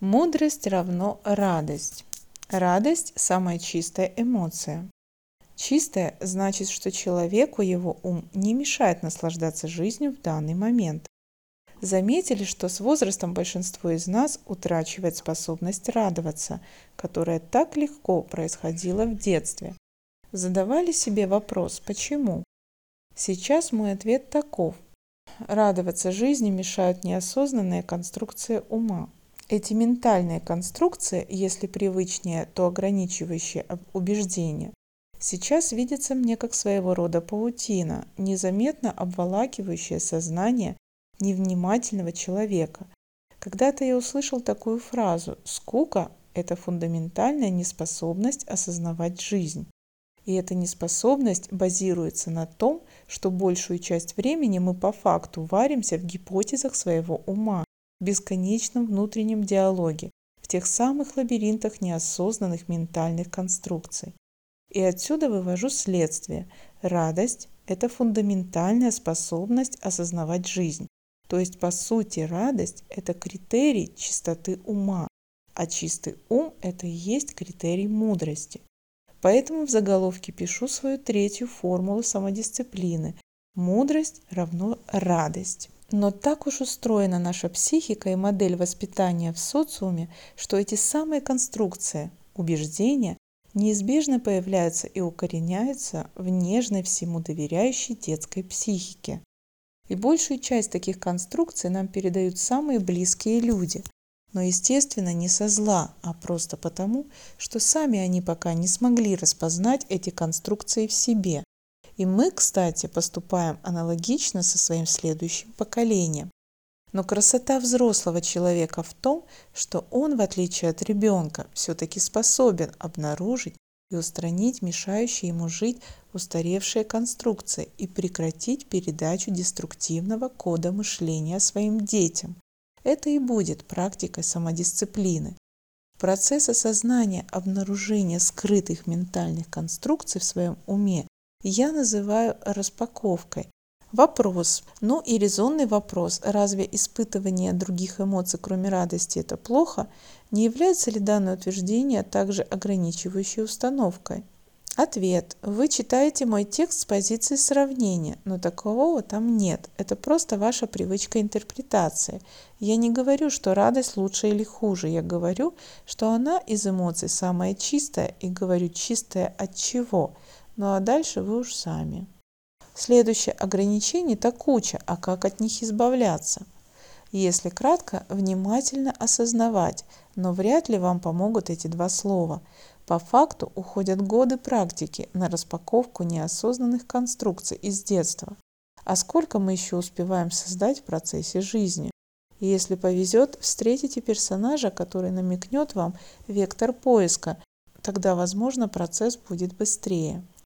Мудрость равно радость. Радость – самая чистая эмоция. Чистая значит, что человеку его ум не мешает наслаждаться жизнью в данный момент. Заметили, что с возрастом большинство из нас утрачивает способность радоваться, которая так легко происходила в детстве. Задавали себе вопрос «почему?». Сейчас мой ответ таков. Радоваться жизни мешают неосознанные конструкции ума. Эти ментальные конструкции, если привычнее, то ограничивающие убеждения, сейчас видятся мне как своего рода паутина, незаметно обволакивающая сознание невнимательного человека. Когда-то я услышал такую фразу «скука – это фундаментальная неспособность осознавать жизнь». И эта неспособность базируется на том, что большую часть времени мы по факту варимся в гипотезах своего ума, в бесконечном внутреннем диалоге, в тех самых лабиринтах неосознанных ментальных конструкций. И отсюда вывожу следствие. Радость – это фундаментальная способность осознавать жизнь. То есть, по сути, радость – это критерий чистоты ума, а чистый ум – это и есть критерий мудрости. Поэтому в заголовке пишу свою третью формулу самодисциплины. Мудрость равно радость. Но так уж устроена наша психика и модель воспитания в социуме, что эти самые конструкции, убеждения, неизбежно появляются и укореняются в нежной всему доверяющей детской психике. И большую часть таких конструкций нам передают самые близкие люди. Но, естественно, не со зла, а просто потому, что сами они пока не смогли распознать эти конструкции в себе и мы, кстати, поступаем аналогично со своим следующим поколением. Но красота взрослого человека в том, что он, в отличие от ребенка, все-таки способен обнаружить и устранить мешающие ему жить устаревшие конструкции и прекратить передачу деструктивного кода мышления своим детям. Это и будет практикой самодисциплины. Процесс осознания обнаружения скрытых ментальных конструкций в своем уме я называю распаковкой. Вопрос, ну и резонный вопрос, разве испытывание других эмоций, кроме радости, это плохо? Не является ли данное утверждение также ограничивающей установкой? Ответ. Вы читаете мой текст с позиции сравнения, но такового там нет. Это просто ваша привычка интерпретации. Я не говорю, что радость лучше или хуже. Я говорю, что она из эмоций самая чистая и говорю чистая от чего – ну а дальше вы уж сами. Следующее ограничение – это куча, а как от них избавляться? Если кратко, внимательно осознавать, но вряд ли вам помогут эти два слова. По факту уходят годы практики на распаковку неосознанных конструкций из детства. А сколько мы еще успеваем создать в процессе жизни? И если повезет, встретите персонажа, который намекнет вам вектор поиска, тогда, возможно, процесс будет быстрее.